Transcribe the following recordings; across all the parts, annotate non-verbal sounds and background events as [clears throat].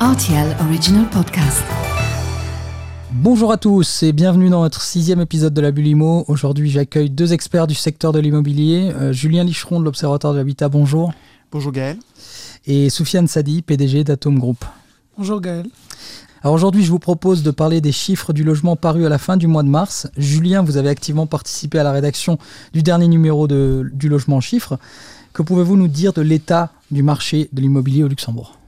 RTL Original Podcast. Bonjour à tous et bienvenue dans notre sixième épisode de la Bulimo. Aujourd'hui, j'accueille deux experts du secteur de l'immobilier. Euh, Julien Licheron de l'Observatoire de l'Habitat, bonjour. Bonjour Gaël. Et Soufiane Sadi, PDG d'Atom Group. Bonjour Gaël. Alors aujourd'hui, je vous propose de parler des chiffres du logement paru à la fin du mois de mars. Julien, vous avez activement participé à la rédaction du dernier numéro de, du logement en chiffres. Que pouvez-vous nous dire de l'état du marché de l'immobilier au Luxembourg?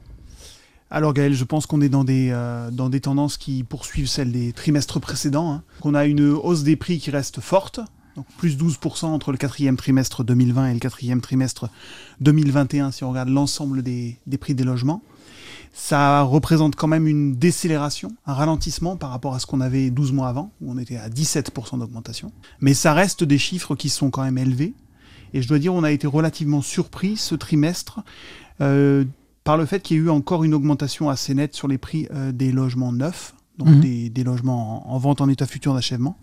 Alors Gaël, je pense qu'on est dans des, euh, dans des tendances qui poursuivent celles des trimestres précédents. Hein. On a une hausse des prix qui reste forte, donc plus 12% entre le quatrième trimestre 2020 et le quatrième trimestre 2021 si on regarde l'ensemble des, des prix des logements. Ça représente quand même une décélération, un ralentissement par rapport à ce qu'on avait 12 mois avant, où on était à 17% d'augmentation. Mais ça reste des chiffres qui sont quand même élevés. Et je dois dire, on a été relativement surpris ce trimestre euh, par le fait qu'il y a eu encore une augmentation assez nette sur les prix euh, des logements neufs, donc Mhm. des, des logements en, en vente en état futur d'achèvement,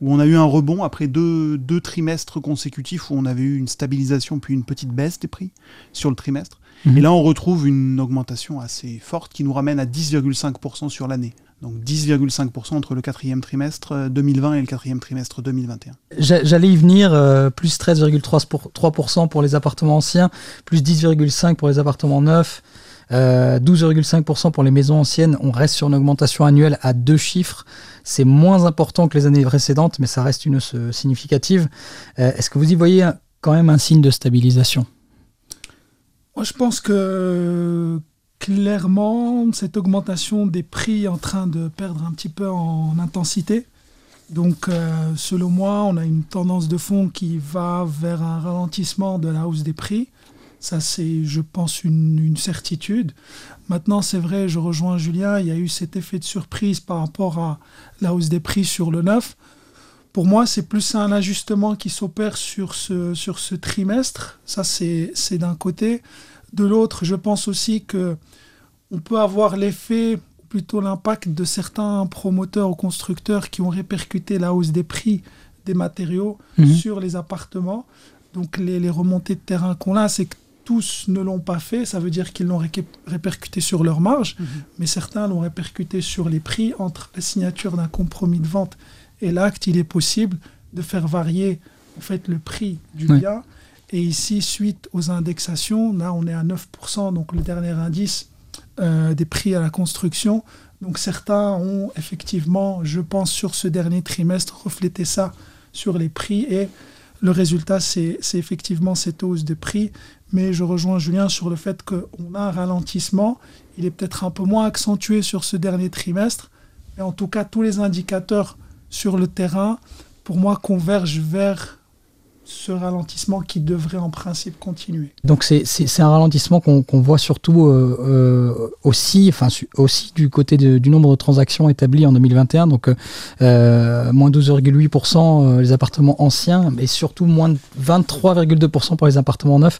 où on a eu un rebond après deux, deux trimestres consécutifs où on avait eu une stabilisation puis une petite baisse des prix sur le trimestre. Mhm. Et là, on retrouve une augmentation assez forte qui nous ramène à 10,5% sur l'année. Donc 10,5% entre le quatrième trimestre euh, 2020 et le quatrième trimestre 2021. J'a- J'allais y venir, euh, plus 13,3% pour, 3% pour les appartements anciens, plus 10,5% pour les appartements neufs, euh, 12,5% pour les maisons anciennes. On reste sur une augmentation annuelle à deux chiffres. C'est moins important que les années précédentes, mais ça reste une hausse euh, significative. Euh, Est-ce que vous y voyez un- quand même un signe de stabilisation? Moi, je pense que clairement, cette augmentation des prix est en train de perdre un petit peu en intensité. Donc, euh, selon moi, on a une tendance de fond qui va vers un ralentissement de la hausse des prix. Ça, c'est, je pense, une, une certitude. Maintenant, c'est vrai, je rejoins Julien, il y a eu cet effet de surprise par rapport à la hausse des prix sur le neuf. Pour moi, c'est plus un ajustement qui s'opère sur ce, sur ce trimestre. Ça, c'est d'un côté. De l'autre, je pense aussi que on peut avoir l'effet, plutôt l'impact de certains promoteurs ou constructeurs qui ont répercuté la hausse des prix des matériaux Mhm. sur les appartements. Donc les, les remontées de terrain qu'on a, c'est que tous ne l'ont pas fait. Ça veut dire qu'ils l'ont répercuté sur leur marge, mais certains l'ont répercuté sur les prix. Entre la signature d'un compromis de vente et l'acte, il est possible de faire varier en fait le prix du Oui. bien. Et ici, suite aux indexations, là on est à 9%, donc le dernier indice euh, des prix à la construction. Donc certains ont effectivement, je pense, sur ce dernier trimestre, reflété ça sur les prix. Et le résultat, c'est c'est effectivement cette hausse de prix. Mais je rejoins Julien sur le fait qu'on a un ralentissement. Il est peut-être un peu moins accentué sur ce dernier trimestre. Mais en tout cas, tous les indicateurs sur le terrain, pour moi, convergent vers ce ralentissement qui devrait en principe continuer. Donc c'est- un ralentissement qu'on voit surtout euh, euh, aussi, enfin aussi du côté du nombre de transactions établies en 2021, donc euh, moins 12,8% euh, les appartements anciens, mais surtout moins de 23,2% pour les appartements neufs.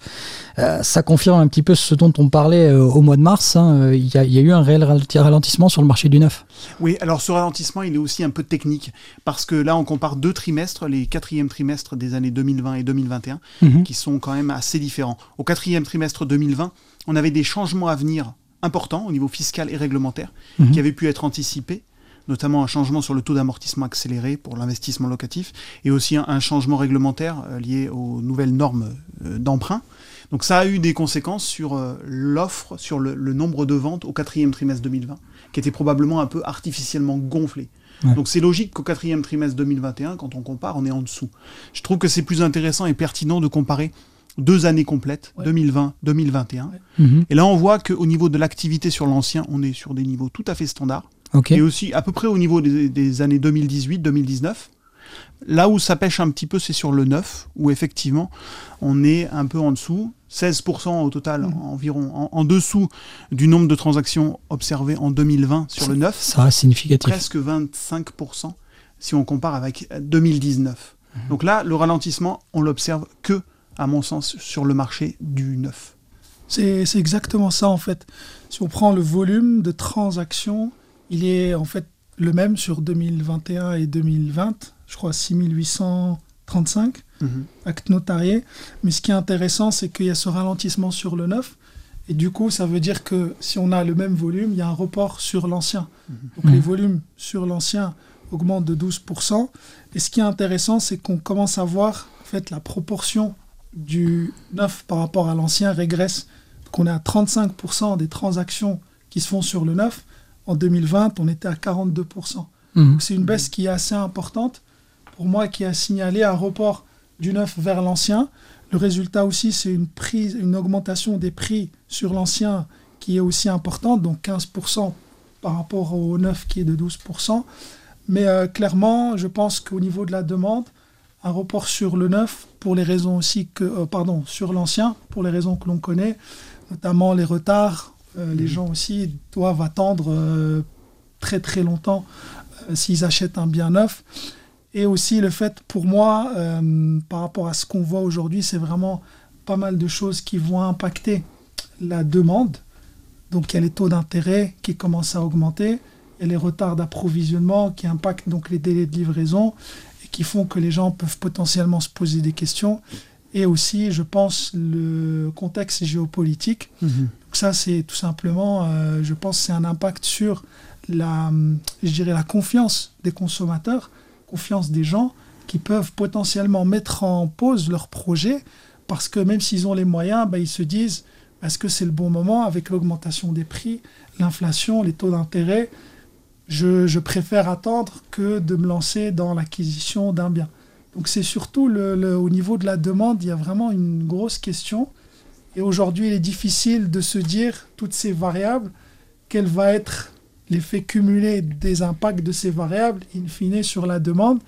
Ça confirme un petit peu ce dont on parlait au mois de mars. hein. Il y, a- eu un réel ralenti- ralentissement sur le marché du neuf. Oui, alors ce ralentissement, il est aussi un peu technique, parce que là, on compare deux trimestres, les quatrièmes trimestres des années 2020 et 2021, Mhm. qui sont quand même assez différents. Au quatrième trimestre 2020, on avait des changements à venir importants au niveau fiscal et réglementaire, Mhm. qui avaient pu être anticipés, notamment un changement sur le taux d'amortissement accéléré pour l'investissement locatif, et aussi un, un changement réglementaire euh, lié aux nouvelles normes euh, d'emprunt. Donc ça a eu des conséquences sur euh, l'offre, sur le, le nombre de ventes au quatrième trimestre 2020, qui était probablement un peu artificiellement gonflé. Ouais. Donc c'est logique qu'au quatrième trimestre 2021, quand on compare, on est en dessous. Je trouve que c'est plus intéressant et pertinent de comparer deux années complètes, Ouais. 2020-2021. Ouais. Mhm. Et là, on voit qu'au niveau de l'activité sur l'ancien, on est sur des niveaux tout à fait standards. Et aussi à peu près au niveau des, des années 2018-2019. Là où ça pêche un petit peu, c'est sur le neuf, où effectivement, on est un peu en dessous, 16% au total Mhm. environ, en, en dessous du nombre de transactions observées en 2020 sur le neuf, Ça reste significatif. presque 25% si on compare avec 2019. Mhm. Donc là, le ralentissement, on l'observe que, à mon sens, sur le marché du neuf. C'est c'est exactement ça en fait. Si on prend le volume de transactions, il est en fait le même sur 2021 et 2020. Je crois 6835 Mhm. actes notariés. Mais ce qui est intéressant, c'est qu'il y a ce ralentissement sur le neuf. Et du coup, ça veut dire que si on a le même volume, il y a un report sur l'ancien. Mhm. Donc Mhm. les volumes sur l'ancien augmentent de 12%. Et ce qui est intéressant, c'est qu'on commence à voir en fait, la proportion du neuf par rapport à l'ancien régresse. Donc on est à 35% des transactions qui se font sur le neuf. En 2020, on était à 42%. Mhm. Donc c'est une baisse qui est assez importante pour moi qui a signalé un report du neuf vers l'ancien. Le résultat aussi, c'est une, prise, une augmentation des prix sur l'ancien qui est aussi importante, donc 15% par rapport au neuf qui est de 12%. Mais euh, clairement, je pense qu'au niveau de la demande, un report sur le neuf, pour les raisons aussi que, euh, pardon, sur l'ancien, pour les raisons que l'on connaît, notamment les retards, euh, les gens aussi doivent attendre très très longtemps s'ils achètent un bien neuf. Et aussi le fait, pour moi, euh, par rapport à ce qu'on voit aujourd'hui, c'est vraiment pas mal de choses qui vont impacter la demande. Donc il y a les taux d'intérêt qui commencent à augmenter, et les retards d'approvisionnement qui impactent donc les délais de livraison et qui font que les gens peuvent potentiellement se poser des questions. Et aussi, je pense, le contexte géopolitique. Donc ça, c'est tout simplement, euh, je pense, c'est un impact sur la, je dirais, la confiance des consommateurs, confiance des gens qui peuvent potentiellement mettre en pause leur projet parce que même s'ils ont les moyens, ben, ils se disent est-ce que c'est le bon moment avec l'augmentation des prix, l'inflation, les taux d'intérêt? Je, je préfère attendre que de me lancer dans l'acquisition d'un bien. Donc c'est surtout le, au niveau de la demande, il y a vraiment une grosse question. Et aujourd'hui, il est difficile de se dire, toutes ces variables, quel va être l'effet cumulé des impacts de ces variables, in fine, sur la demande,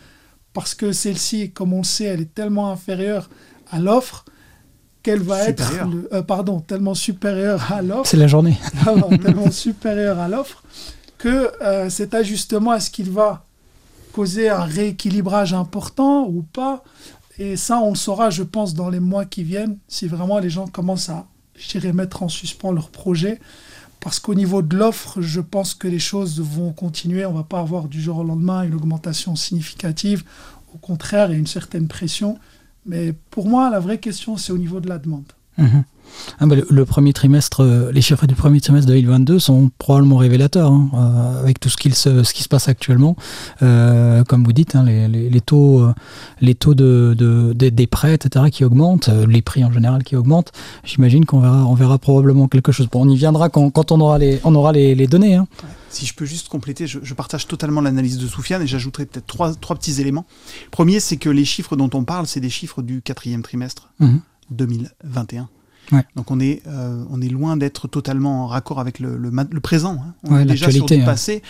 parce que celle-ci, comme on le sait, elle est tellement inférieure à l'offre, qu'elle va Supérieure. être, le- euh, pardon, tellement supérieure à l'offre, C'est la journée. [laughs] alors, tellement supérieur à l'offre que euh, cet ajustement, est-ce qu'il va causer un rééquilibrage important ou pas? Et ça, on le saura, je pense, dans les mois qui viennent, si vraiment les gens commencent à, je dirais, mettre en suspens leur projet. Parce qu'au niveau de l'offre, je pense que les choses vont continuer. On ne va pas avoir du jour au lendemain une augmentation significative. Au contraire, il y a une certaine pression. Mais pour moi, la vraie question, c'est au niveau de la demande. Mhm. Ah bah, le, le premier trimestre, euh, les chiffres du premier trimestre 2022 sont probablement révélateurs, hein, euh, avec tout ce, qu'il se, ce qui se passe actuellement. Euh, comme vous dites, hein, les, les- les taux, les taux de, de- des- des prêts, etc., qui augmentent, les prix en général qui augmentent. J'imagine qu'on verra, on verra probablement quelque chose. Bon, on y viendra quand, quand on aura les, on aura les, les données. Hein. Si je peux juste compléter, je, je partage totalement l'analyse de Soufiane et j'ajouterai peut-être trois, trois petits éléments. Premier, c'est que les chiffres dont on parle, c'est des chiffres du quatrième trimestre Mhm. 2021. Ouais. Donc on est, euh, on est loin d'être totalement en raccord avec le, le, présent. hein. On Ouais, est déjà sur du hein. passé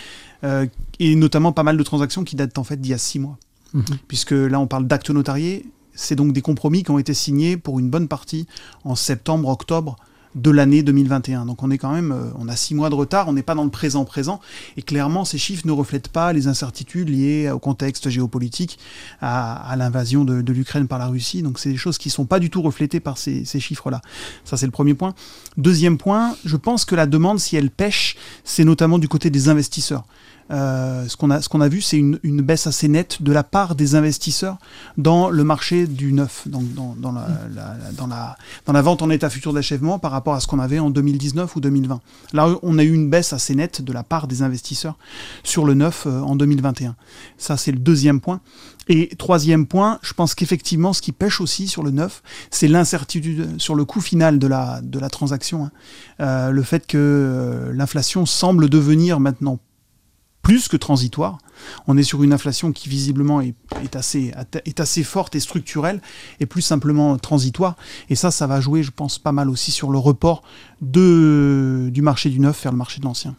euh, et notamment pas mal de transactions qui datent en fait d'il y a six mois. Mhm. Puisque là on parle d'actes notariés, c'est donc des compromis qui ont été signés pour une bonne partie en septembre, octobre de l'année 2021. Donc on est quand même, euh, on a six mois de retard, on n'est pas dans le présent présent, et clairement ces chiffres ne reflètent pas les incertitudes liées au contexte géopolitique, à, l'invasion de, de l'Ukraine par la Russie. Donc c'est des choses qui sont pas du tout reflétées par ces, ces chiffres-là. Ça c'est le premier point. Deuxième point, je pense que la demande, si elle pêche, c'est notamment du côté des investisseurs. Euh, ce qu'on a, ce qu'on a vu, c'est une, une baisse assez nette de la part des investisseurs dans le marché du neuf, donc dans, dans, la, la- la- dans, la, dans la vente en état futur d'achèvement par rapport à ce qu'on avait en 2019 ou 2020. Là, on a eu une baisse assez nette de la part des investisseurs sur le neuf euh, en 2021. Ça, c'est le deuxième point. Et troisième point, je pense qu'effectivement, ce qui pêche aussi sur le neuf, c'est l'incertitude sur le coût final de la, de la transaction. hein. Euh, le fait que euh, l'inflation semble devenir maintenant plus que transitoire. On est sur une inflation qui visiblement est, assez, forte et structurelle et plus simplement transitoire. Et ça, ça va jouer, je pense, pas mal aussi sur le report du marché du neuf vers le marché de l'ancien.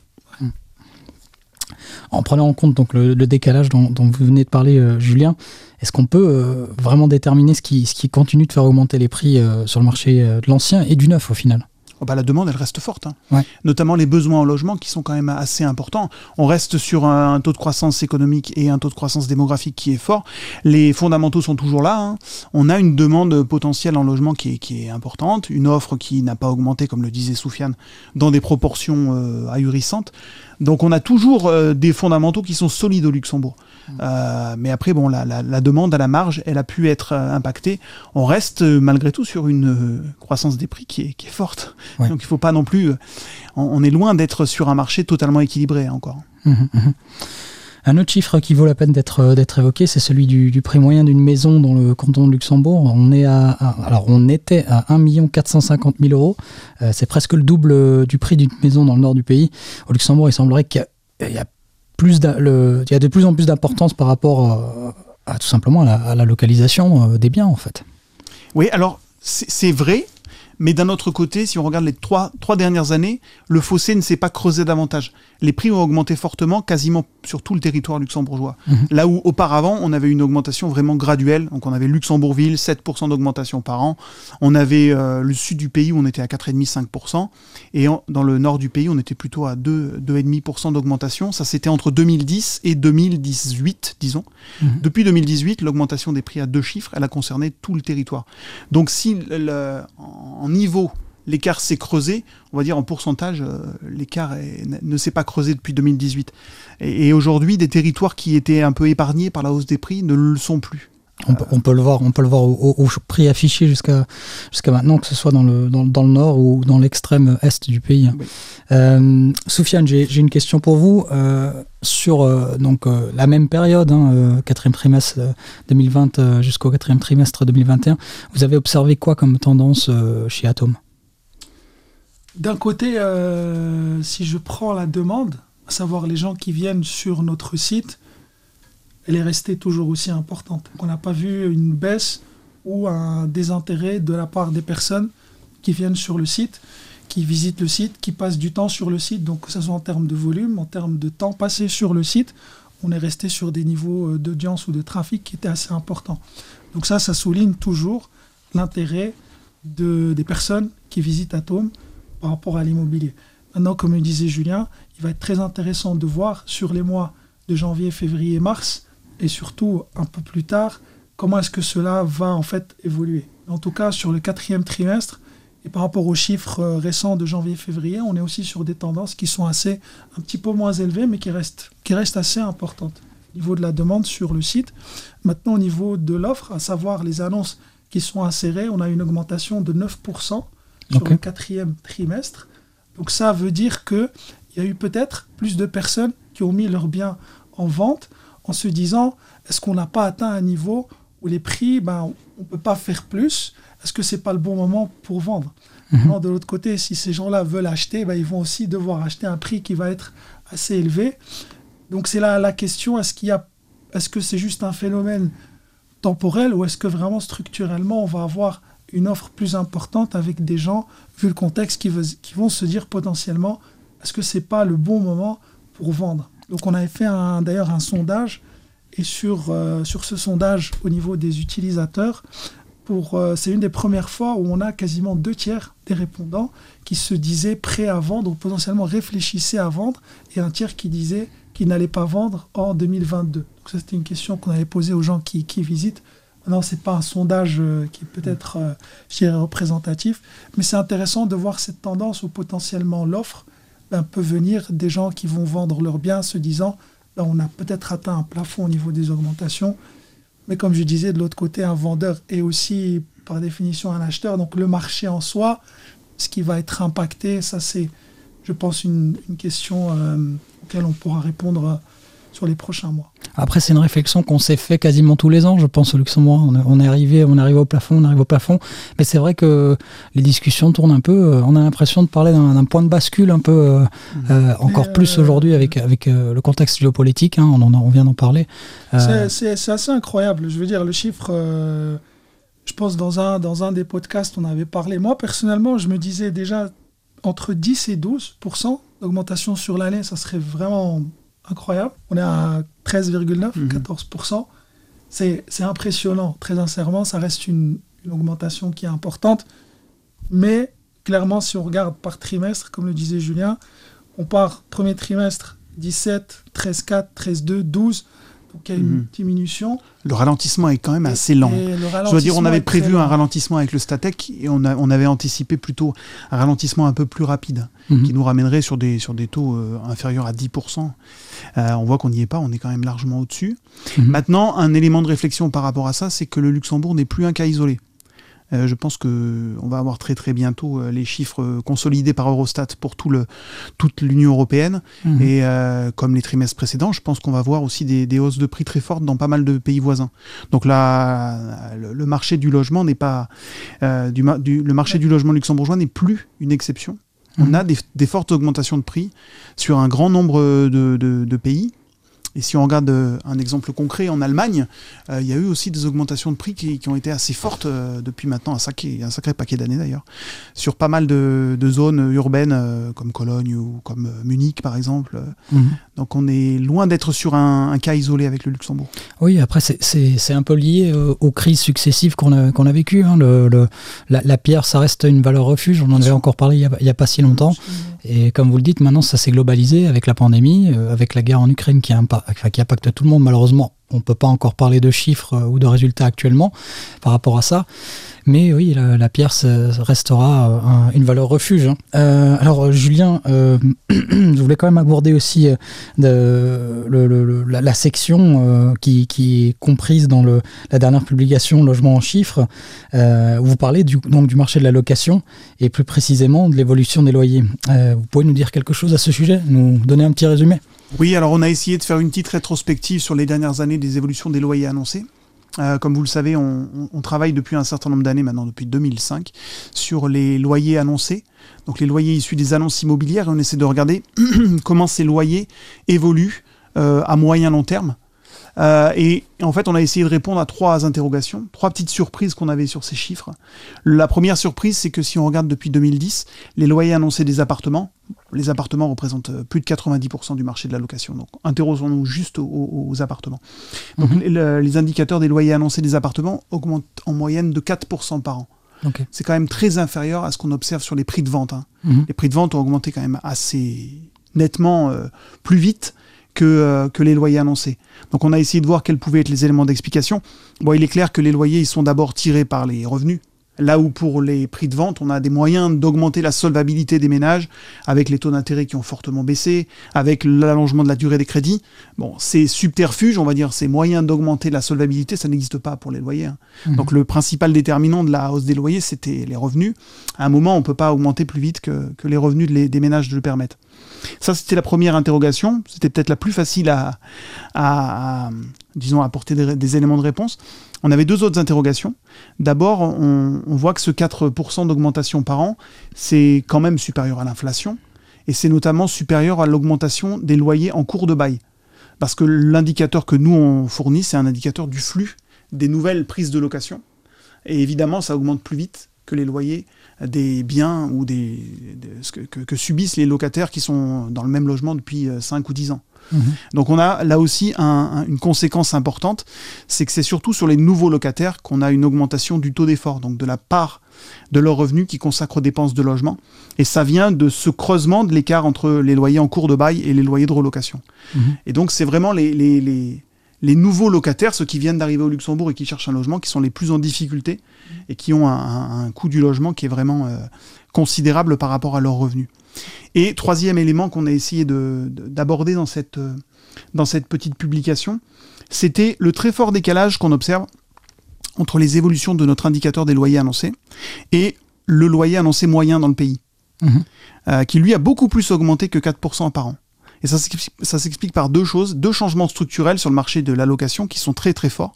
En prenant en compte donc le, décalage dont, vous venez de parler, euh, Julien, est-ce qu'on peut euh, vraiment déterminer ce qui, continue de faire augmenter les prix euh, sur le marché de l'ancien et du neuf au final? Oh bah, la demande, elle reste forte. hein. Ouais. Notamment les besoins en logement qui sont quand même assez importants. On reste sur un, un taux de croissance économique et un taux de croissance démographique qui est fort. Les fondamentaux sont toujours là. hein. On a une demande potentielle en logement qui est, qui est importante, une offre qui n'a pas augmenté, comme le disait Soufiane, dans des proportions euh, ahurissantes. Donc on a toujours euh, des fondamentaux qui sont solides au Luxembourg. Euh, mais après, bon, la, la, la, demande à la marge, elle a pu être euh, impactée. On reste malgré tout sur une croissance des prix qui est, qui est forte. Ouais. Donc il faut pas non plus. On, on est loin d'être sur un marché totalement équilibré encore. Mmh, mmh. Un autre chiffre qui vaut la peine d'être d'être évoqué, c'est celui du, prix moyen d'une maison dans le canton de Luxembourg. On est à, alors on était à 1 450 000 euros. Euh, c'est presque le double du prix d'une maison dans le nord du pays. Au Luxembourg, il semblerait qu'il y, a de plus en plus d'importance par rapport à, tout simplement la, à la localisation des biens en fait. Oui, alors c'est vrai, mais d'un autre côté, si on regarde les trois, trois dernières années, le fossé ne s'est pas creusé davantage. Les prix ont augmenté fortement, quasiment sur tout le territoire luxembourgeois. Mmh. Là où auparavant, on avait une augmentation vraiment graduelle. Donc on avait Luxembourgville, 7% d'augmentation par an. On avait euh, le sud du pays où on était à 4,5-5%. Et en, dans le nord du pays, on était plutôt à 2,5% d'augmentation. Ça, c'était entre 2010 et 2018, disons. Mmh. Depuis 2018, l'augmentation des prix à deux chiffres, elle a concerné tout le territoire. Donc si le, en niveau l'écart s'est creusé, on va dire en pourcentage, euh, l'écart ne s'est pas creusé depuis 2018. Et, et aujourd'hui, des territoires qui étaient un peu épargnés par la hausse des prix ne le sont plus. On peut, on peut, le voir, on peut le voir au, au, au prix affiché jusqu'à jusqu'à maintenant, que ce soit dans le, dans, dans le nord ou dans l'extrême est du pays. Oui. Euh, Soufiane, j'ai une question pour vous euh, sur euh, donc la même période, hein, quatrième trimestre 2020 jusqu'au quatrième trimestre 2021. Vous avez observé quoi comme tendance chez Atom? D'un côté, si je prends la demande, à savoir les gens qui viennent sur notre site elle est restée toujours aussi importante. On n'a pas vu une baisse ou un désintérêt de la part des personnes qui viennent sur le site, qui visitent le site, qui passent du temps sur le site, donc que ce soit en termes de volume, en termes de temps passé sur le site, on est resté sur des niveaux d'audience ou de trafic qui étaient assez importants. Donc ça, ça souligne toujours l'intérêt de, des personnes qui visitent Atom par rapport à l'immobilier. Maintenant, comme le disait Julien, il va être très intéressant de voir sur les mois de janvier, février, mars, et surtout un peu plus tard, comment est-ce que cela va en fait évoluer. En tout cas, sur le quatrième trimestre, et par rapport aux chiffres récents de janvier-février, on est aussi sur des tendances qui sont assez, un petit peu moins élevées, mais qui restent, qui restent assez importantes au niveau de la demande sur le site. Maintenant, au niveau de l'offre, à savoir les annonces qui sont insérées, on a une augmentation de 9% sur okay. le quatrième trimestre. Donc ça veut dire qu'il y a eu peut-être plus de personnes qui ont mis leurs biens en vente en se disant est-ce qu'on n'a pas atteint un niveau où les prix, ben, on ne peut pas faire plus? Est-ce que ce n'est pas le bon moment pour vendre? Mm -hmm. De l'autre côté, si ces gens-là veulent acheter, ben, ils vont aussi devoir acheter un prix qui va être assez élevé. Donc c'est là la question est-ce qu'il y a, est-ce que c'est juste un phénomène temporel ou est-ce que vraiment structurellement on va avoir une offre plus importante avec des gens, vu le contexte, qui, veut, qui vont se dire potentiellement est-ce que c'est pas le bon moment pour vendre? Donc on avait fait d'ailleurs un sondage et sur, euh, sur ce sondage au niveau des utilisateurs, euh, c'est une des premières fois où on a quasiment deux tiers des répondants qui se disaient prêts à vendre ou potentiellement réfléchissaient à vendre et un tiers qui disait qu'ils n'allaient pas vendre en 2022. Donc ça c'était une question qu'on avait posée aux gens qui, qui visitent. Non, ce n'est pas un sondage euh, qui peut-être euh, représentatif, mais c'est intéressant de voir cette tendance où potentiellement l'offre ben, peut venir des gens qui vont vendre leurs biens se disant ben, on a peut-être atteint un plafond au niveau des augmentations. Mais comme je disais, de l'autre côté, un vendeur est aussi par définition un acheteur. Donc le marché en soi, ce qui va être impacté, ça c'est, je pense, une, question euh, auquel on pourra répondre sur les prochains mois. Après, c'est une réflexion qu'on s'est fait quasiment tous les ans, je pense, au Luxembourg. On, on est arrivé, on arrive au plafond, on arrive au plafond. Mais c'est vrai que les discussions tournent un peu. On a l'impression de parler d'un point de bascule un peu euh, euh, encore euh, plus aujourd'hui avec, avec euh, le contexte géopolitique. Hein, on, en, on vient d'en parler. C'est assez incroyable. Je veux dire, le chiffre. je pense dans un, dans un des podcasts, on avait parlé. Moi, personnellement, je me disais déjà entre 10 et 12 d'augmentation sur l'année, ça serait vraiment incroyable. On est à 13,9, mmh. 14%. C'est impressionnant, très sincèrement. Ça reste une, une, augmentation qui est importante. Mais clairement, si on regarde par trimestre, comme le disait Julien, on part premier trimestre 17, 13,4, 13,2, 12. Y une Mhm. diminution. Le ralentissement est quand même assez lent. Et le Je dois dire, on avait prévu un ralentissement avec le Statec et on, a- on avait anticipé plutôt un ralentissement un peu plus rapide Mhm. qui nous ramènerait sur des, sur des taux euh, inférieurs à 10%. Euh, on voit qu'on n'y est pas, on est quand même largement au-dessus. Mhm. Maintenant, un élément de réflexion par rapport à ça, c'est que le Luxembourg n'est plus un cas isolé. Euh, je pense que on va avoir très très bientôt euh, les chiffres euh, consolidés par Eurostat pour tout le, toute l'Union européenne. Mhm. Et euh, comme les trimestres précédents, je pense qu'on va voir aussi des, des hausses de prix très fortes dans pas mal de pays voisins. Donc là, le, marché du logement n'est pas euh, du, ma- du- le marché du logement luxembourgeois n'est plus une exception. On Mhm. a des, des fortes augmentations de prix sur un grand nombre de, de- de pays. Et si on regarde euh, un exemple concret en Allemagne, euh, il y a eu aussi des augmentations de prix qui, qui ont été assez fortes euh, depuis maintenant un sacré, un sacré paquet d'années d'ailleurs, sur pas mal de, de zones urbaines comme Cologne ou comme Munich par exemple. Mhm. Donc on est loin d'être sur un, un cas isolé avec le Luxembourg. Oui, après, c'est- un peu lié aux crises successives qu'on a, qu'on a vécues. hein. Le, le- la, la pierre, ça reste une valeur refuge. On en avait encore parlé il n'y a pas si longtemps. Et comme vous le dites, maintenant, ça s'est globalisé avec la pandémie, euh, avec la guerre en Ukraine qui, impacte tout le monde. Malheureusement, on ne peut pas encore parler de chiffres euh, ou de résultats actuellement par rapport à ça. Mais oui, la, pierre restera euh, un- une valeur refuge. hein. Euh, alors, Julien, [clears throat] je voulais quand même aborder aussi la, section qui, est comprise dans la dernière publication Logement en chiffres, où vous parlez du, donc du marché de la location et plus précisément de l'évolution des loyers. Vous pouvez nous dire quelque chose à ce sujet? Nous donner un petit résumé? Oui, alors on a essayé de faire une petite rétrospective sur les dernières années des évolutions des loyers annoncés. Euh, comme vous le savez, on, travaille depuis un certain nombre d'années, maintenant depuis 2005, sur les loyers annoncés, donc les loyers issus des annonces immobilières, et on essaie de regarder [clears throat] comment ces loyers évoluent euh, à moyen long terme. Euh, et en fait, on a essayé de répondre à trois interrogations, trois petites surprises qu'on avait sur ces chiffres. La première surprise, c'est que si on regarde depuis 2010, les loyers annoncés des appartements, les appartements représentent euh, plus de 90% du marché de la location. Donc, interrogeons-nous juste aux, appartements. Donc, Mhm. les, le- les indicateurs des loyers annoncés des appartements augmentent en moyenne de 4% par an. C'est quand même très inférieur à ce qu'on observe sur les prix de vente. hein. Mhm. Les prix de vente ont augmenté quand même assez nettement euh, plus vite que, euh, que les loyers annoncés. Donc on a essayé de voir quels pouvaient être les éléments d'explication. Bon, il est clair que les loyers ils sont d'abord tirés par les revenus. Là où pour les prix de vente, on a des moyens d'augmenter la solvabilité des ménages avec les taux d'intérêt qui ont fortement baissé, avec l'allongement de la durée des crédits. Bon, ces subterfuges, on va dire, ces moyens d'augmenter la solvabilité, ça n'existe pas pour les loyers. hein. Mhm. Donc le principal déterminant de la hausse des loyers, c'était les revenus. À un moment, on ne peut pas augmenter plus vite que, que les revenus de les- des ménages le permettent. Ça, c'était la première interrogation. C'était peut-être la plus facile à, à- à, disons, apporter des, éléments de réponse. On avait deux autres interrogations. D'abord, on, voit que ce 4% d'augmentation par an, c'est quand même supérieur à l'inflation. Et c'est notamment supérieur à l'augmentation des loyers en cours de bail. Parce que l'indicateur que nous, on fournit, c'est un indicateur du flux des nouvelles prises de location. Et évidemment, ça augmente plus vite que les loyers des biens ou des, que, que- que subissent les locataires qui sont dans le même logement depuis 5 ou 10 ans. Mhm. Donc on a là aussi un- un- une conséquence importante, c'est que c'est surtout sur les nouveaux locataires qu'on a une augmentation du taux d'effort, donc de la part de leurs revenus qui consacrent aux dépenses de logement. Et ça vient de ce creusement de l'écart entre les loyers en cours de bail et les loyers de relocation. Mhm. Et donc c'est vraiment les, les, les, les nouveaux locataires, ceux qui viennent d'arriver au Luxembourg et qui cherchent un logement, qui sont les plus en difficulté et qui ont un, un- un coût du logement qui est vraiment euh, considérable par rapport à leurs revenus. Et troisième élément qu'on a essayé de- de- d'aborder dans cette, euh, dans cette petite publication, c'était le très fort décalage qu'on observe entre les évolutions de notre indicateur des loyers annoncés et le loyer annoncé moyen dans le pays, Mhm. euh, qui lui a beaucoup plus augmenté que 4% par an. Et ça ça s'explique par deux choses, deux changements structurels sur le marché de l'allocation qui sont très très forts.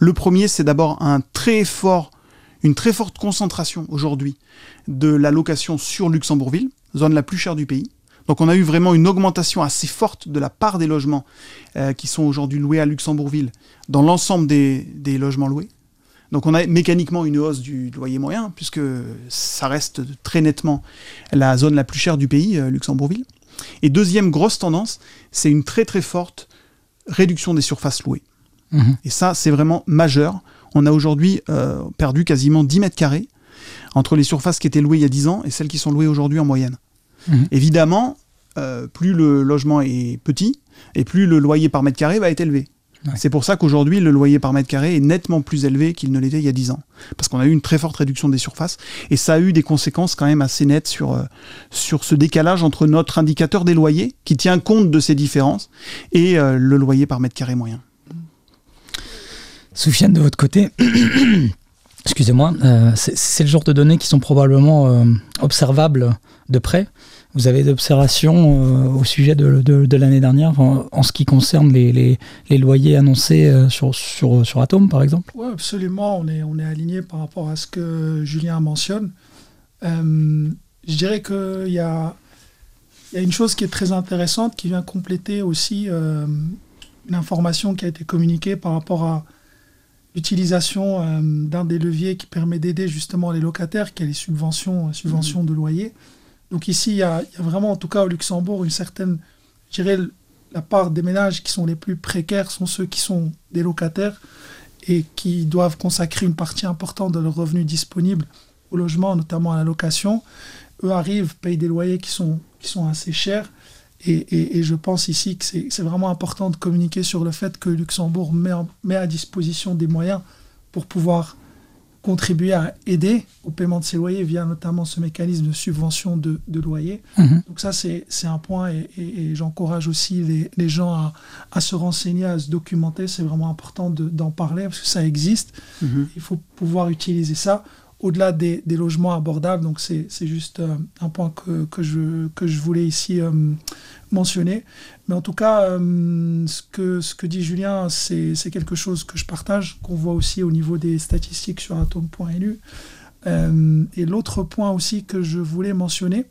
Le premier, c'est d'abord un très fort, une très forte concentration aujourd'hui de la location sur Luxembourgville, zone la plus chère du pays. Donc on a eu vraiment une augmentation assez forte de la part des logements euh, qui sont aujourd'hui loués à Luxembourgville dans l'ensemble des, des logements loués. Donc on a mécaniquement une hausse du loyer moyen, puisque ça reste très nettement la zone la plus chère du pays, euh, Luxembourgville. Et deuxième grosse tendance, c'est une très très forte réduction des surfaces louées. Mhm. Et ça, c'est vraiment majeur. On a aujourd'hui euh, perdu quasiment 10 mètres carrés entre les surfaces qui étaient louées il y a 10 ans et celles qui sont louées aujourd'hui en moyenne. Mhm. Évidemment, euh, plus le logement est petit et plus le loyer par mètre carré va être élevé. C'est pour ça qu'aujourd'hui, le loyer par mètre carré est nettement plus élevé qu'il ne l'était il y a 10 ans. Parce qu'on a eu une très forte réduction des surfaces. Et ça a eu des conséquences quand même assez nettes sur, euh, sur ce décalage entre notre indicateur des loyers, qui tient compte de ces différences, et euh, le loyer par mètre carré moyen. Soufiane, de votre côté, [clears throat] excusez-moi, euh, c'est le genre de données qui sont probablement observables de près. Vous avez des observations euh, au sujet de, de, l'année dernière en, ce qui concerne les, les, les loyers annoncés euh, sur, sur, sur Atom, par exemple? Oui, absolument. On est, on est aligné par rapport à ce que Julien mentionne. Euh, je dirais qu'il y a, y a une chose qui est très intéressante qui vient compléter aussi une information qui a été communiquée par rapport à l'utilisation d'un des leviers qui permet d'aider justement les locataires, qui est les subventions, subventions mmh. de loyer. Donc ici, il y, a, vraiment, en tout cas au Luxembourg, une certaine, je dirais, la part des ménages qui sont les plus précaires sont ceux qui sont des locataires et qui doivent consacrer une partie importante de leurs revenus disponibles au logement, notamment à la location. Eux arrivent, payent des loyers qui sont, qui sont assez chers. Et, je pense ici que c'est vraiment important de communiquer sur le fait que Luxembourg met, met à disposition des moyens pour pouvoir contribuer à aider au paiement de ces loyers via notamment ce mécanisme de subvention de, de loyer. Mhm. Donc ça, c'est un point et, j'encourage aussi les, les gens à, à, se renseigner, à se documenter. C'est vraiment important d'en parler parce que ça existe. Mhm. Il faut pouvoir utiliser ça au-delà des, logements abordables. Donc c'est juste euh, un point que, que, je, que je voulais ici euh, mentionner. Mais en tout cas, euh, ce, que, ce que dit Julien, c'est quelque chose que je partage, qu'on voit aussi au niveau des statistiques sur atom.lu. Et l'autre point aussi que je voulais mentionner,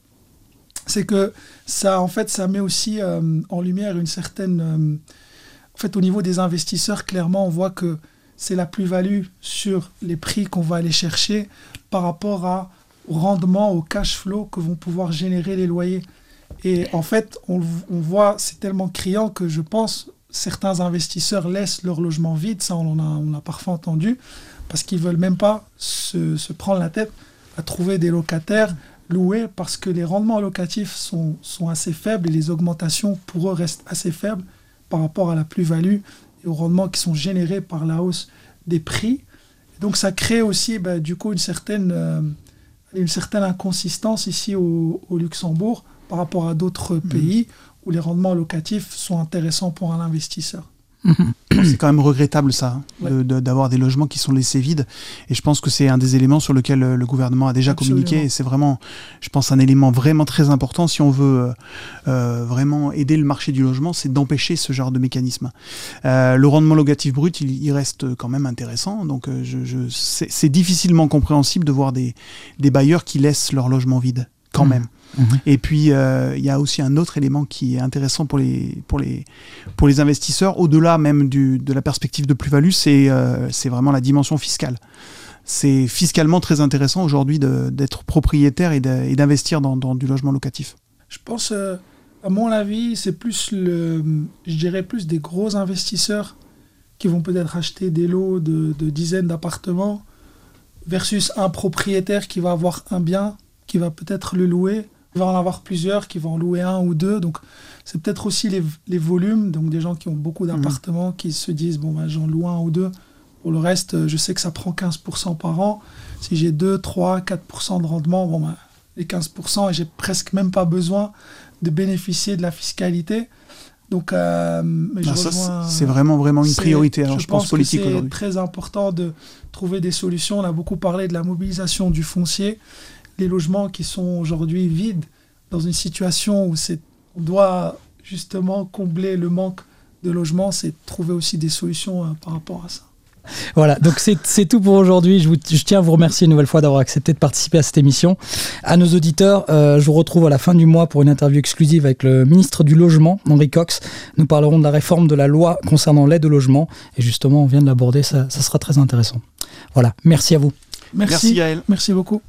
c'est que ça, en fait, ça met aussi en lumière une certaine... en fait, au niveau des investisseurs, clairement, on voit que c'est la plus-value sur les prix qu'on va aller chercher par rapport à, au rendement, au cash flow que vont pouvoir générer les loyers. Et en fait, on, voit, c'est tellement criant que je pense certains investisseurs laissent leur logement vide, ça on a, on a parfois entendu, parce qu'ils veulent même pas se, prendre la tête à trouver des locataires loués, parce que les rendements locatifs sont, sont assez faibles et les augmentations pour eux restent assez faibles par rapport à la plus-value et aux rendements qui sont générés par la hausse des prix. donc ça crée aussi bah, du coup une certaine, euh, une certaine inconsistance ici au, au Luxembourg par rapport à d'autres mm. pays où les rendements locatifs sont intéressants pour un investisseur. C'est quand même regrettable ça, hein, d'avoir des logements qui sont laissés vides. Et je pense que c'est un des éléments sur lesquels euh, le gouvernement a déjà communiqué. Et c'est vraiment, je pense, un élément vraiment très important si on veut euh, euh, vraiment aider le marché du logement, c'est d'empêcher ce genre de mécanisme. le rendement locatif brut, il, reste quand même intéressant. Donc je, c'est difficilement compréhensible de voir des, des bailleurs qui laissent leur logement vide, quand mmh. même. Mhm. Et puis, euh, il y a aussi un autre élément qui est intéressant pour les, pour les, pour les investisseurs, au-delà même du, de la perspective de plus-value, c'est euh, c'est vraiment la dimension fiscale. C'est fiscalement très intéressant aujourd'hui d'être propriétaire et d'investir dans, dans, du logement locatif. Je pense, euh, à mon avis, c'est plus, le, je dirais plus des gros investisseurs qui vont peut-être acheter des lots de, de dizaines d'appartements versus un propriétaire qui va avoir un bien, qui va peut-être le louer il va en avoir plusieurs qui vont en louer un ou deux. Donc, c'est peut-être aussi les, les, volumes. Donc, des gens qui ont beaucoup d'appartements qui se disent bon, ben, j'en loue un ou deux. Pour le reste, je sais que ça prend 15% par an. Si j'ai 2, 3, 4% de rendement, bon, ben, les 15%, et j'ai presque même pas besoin de bénéficier de la fiscalité. Donc, euh, c'est vraiment, vraiment une priorité, hein, je, pense, politique C'est très important de trouver des solutions. On a beaucoup parlé de la mobilisation du foncier les logements qui sont aujourd'hui vides, dans une situation où on doit justement combler le manque de logements, c'est trouver aussi des solutions euh, par rapport à ça. Voilà, donc c'est tout pour aujourd'hui. Je, je, tiens à vous remercier une nouvelle fois d'avoir accepté de participer à cette émission. À nos auditeurs, euh, je vous retrouve à la fin du mois pour une interview exclusive avec le ministre du Logement, Henri Cox. Nous parlerons de la réforme de la loi concernant l'aide au logement. Et justement, on vient de l'aborder, ça, ça, sera très intéressant. Voilà, merci à vous. Merci, merci Gaël. Merci beaucoup.